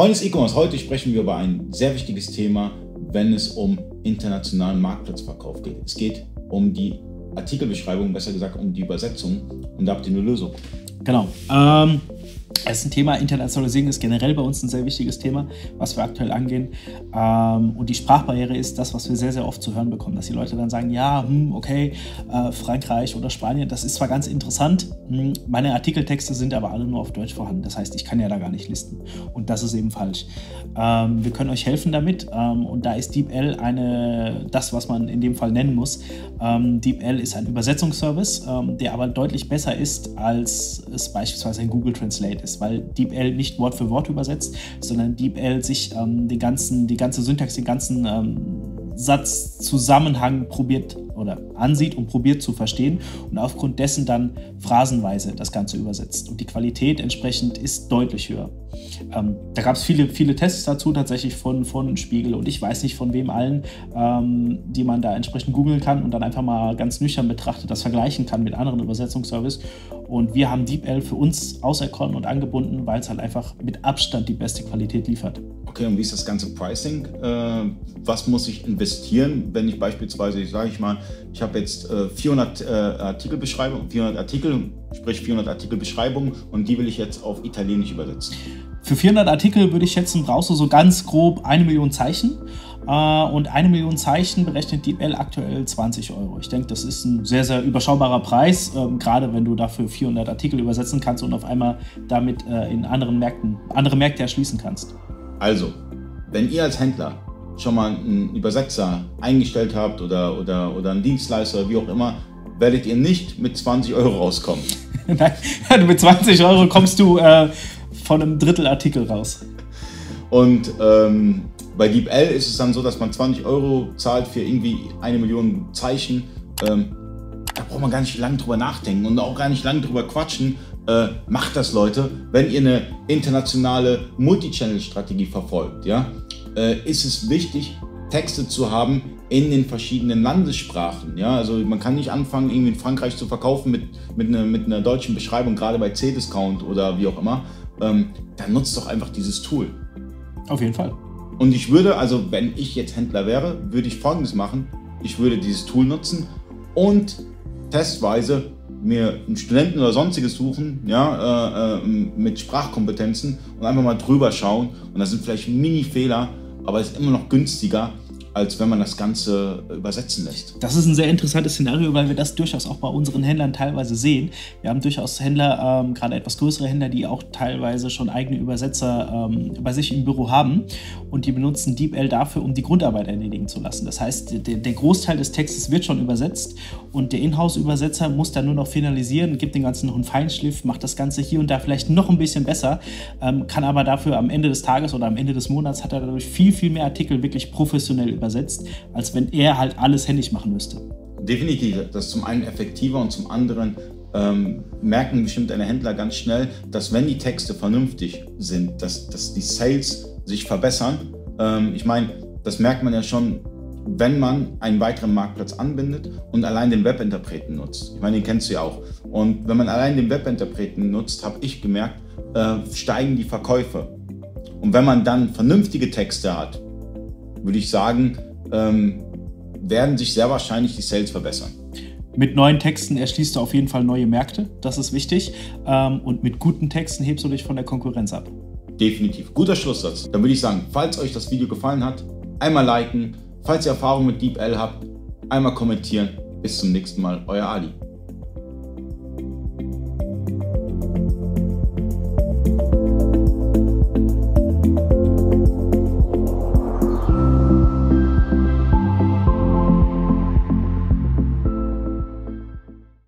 Freunde des E-Commerce, heute sprechen wir über ein sehr wichtiges Thema, wenn es um internationalen Marktplatzverkauf geht. Es geht um die Artikelbeschreibung, besser gesagt um die Übersetzung und da habt ihr eine Lösung. Genau. Ähm, es ist ein Thema, Internationalisierung ist generell bei uns ein sehr wichtiges Thema, was wir aktuell angehen. Ähm, und die Sprachbarriere ist das, was wir sehr, sehr oft zu hören bekommen, dass die Leute dann sagen, ja, hm, okay, äh, Frankreich oder Spanien, das ist zwar ganz interessant, hm, meine Artikeltexte sind aber alle nur auf Deutsch vorhanden. Das heißt, ich kann ja da gar nicht listen. Und das ist eben falsch. Ähm, wir können euch helfen damit ähm, und da ist DeepL eine, das, was man in dem Fall nennen muss. DeepL ist ein Übersetzungsservice, der aber deutlich besser ist, als es beispielsweise ein Google Translate ist ist, weil DeepL nicht Wort für Wort übersetzt, sondern DeepL sich ähm, den ganzen, die ganze Syntax, den ganzen ähm, Satzzusammenhang probiert oder ansieht und probiert zu verstehen und aufgrund dessen dann phrasenweise das Ganze übersetzt. Und die Qualität entsprechend ist deutlich höher. Ähm, da gab es viele, viele Tests dazu tatsächlich von, von Spiegel und ich weiß nicht von wem allen, ähm, die man da entsprechend googeln kann und dann einfach mal ganz nüchtern betrachtet das vergleichen kann mit anderen Übersetzungsservice. Und wir haben DeepL für uns auserkoren und angebunden, weil es halt einfach mit Abstand die beste Qualität liefert. Okay, und wie ist das ganze Pricing? Äh, was muss ich investieren, wenn ich beispielsweise, sage ich mal, ich habe jetzt äh, 400 äh, Artikelbeschreibungen, 400 Artikel, sprich 400 Artikelbeschreibungen und die will ich jetzt auf Italienisch übersetzen. Für 400 Artikel würde ich schätzen, brauchst du so ganz grob eine Million Zeichen. Äh, und eine Million Zeichen berechnet DeepL aktuell 20 Euro. Ich denke, das ist ein sehr, sehr überschaubarer Preis, ähm, gerade wenn du dafür 400 Artikel übersetzen kannst und auf einmal damit äh, in anderen Märkten, andere Märkte erschließen kannst. Also, wenn ihr als Händler schon mal einen Übersetzer eingestellt habt oder, oder, oder einen Dienstleister, wie auch immer, werdet ihr nicht mit 20 Euro rauskommen. Nein, mit 20 Euro kommst du äh, von einem Drittel Artikel raus. Und ähm, bei DeepL ist es dann so, dass man 20 Euro zahlt für irgendwie eine Million Zeichen. Ähm, braucht man gar nicht lange drüber nachdenken und auch gar nicht lange drüber quatschen, äh, macht das, Leute, wenn ihr eine internationale Multichannel-Strategie verfolgt. Ja? Äh, ist es wichtig, Texte zu haben in den verschiedenen Landessprachen. Ja? Also man kann nicht anfangen, irgendwie in Frankreich zu verkaufen mit, mit, einer, mit einer deutschen Beschreibung, gerade bei C-Discount oder wie auch immer. Ähm, dann nutzt doch einfach dieses Tool. Auf jeden Fall. Und ich würde, also wenn ich jetzt Händler wäre, würde ich folgendes machen. Ich würde dieses Tool nutzen und testweise mir einen Studenten oder sonstiges suchen, ja, äh, äh, mit Sprachkompetenzen und einfach mal drüber schauen. Und da sind vielleicht Mini-Fehler, aber es ist immer noch günstiger, als wenn man das Ganze übersetzen lässt. Das ist ein sehr interessantes Szenario, weil wir das durchaus auch bei unseren Händlern teilweise sehen. Wir haben durchaus Händler, ähm, gerade etwas größere Händler, die auch teilweise schon eigene Übersetzer ähm, bei sich im Büro haben und die benutzen DeepL dafür, um die Grundarbeit erledigen zu lassen. Das heißt, der, der Großteil des Textes wird schon übersetzt und der Inhouse-Übersetzer muss dann nur noch finalisieren, gibt den Ganzen noch einen Feinschliff, macht das Ganze hier und da vielleicht noch ein bisschen besser, ähm, kann aber dafür am Ende des Tages oder am Ende des Monats hat er dadurch viel, viel mehr Artikel wirklich professionell übersetzt, als wenn er halt alles händisch machen müsste. Definitiv, das ist zum einen effektiver und zum anderen ähm, merken bestimmt eine Händler ganz schnell, dass wenn die Texte vernünftig sind, dass, dass die Sales sich verbessern. Ähm, ich meine, das merkt man ja schon, wenn man einen weiteren Marktplatz anbindet und allein den Webinterpreten nutzt. Ich meine, den kennst du ja auch. Und wenn man allein den Webinterpreten nutzt, habe ich gemerkt, äh, steigen die Verkäufe. Und wenn man dann vernünftige Texte hat, würde ich sagen, ähm, werden sich sehr wahrscheinlich die Sales verbessern. Mit neuen Texten erschließt du auf jeden Fall neue Märkte, das ist wichtig. Ähm, und mit guten Texten hebst du dich von der Konkurrenz ab. Definitiv. Guter Schlusssatz. Dann würde ich sagen, falls euch das Video gefallen hat, einmal liken. Falls ihr Erfahrung mit DeepL habt, einmal kommentieren. Bis zum nächsten Mal, euer Ali.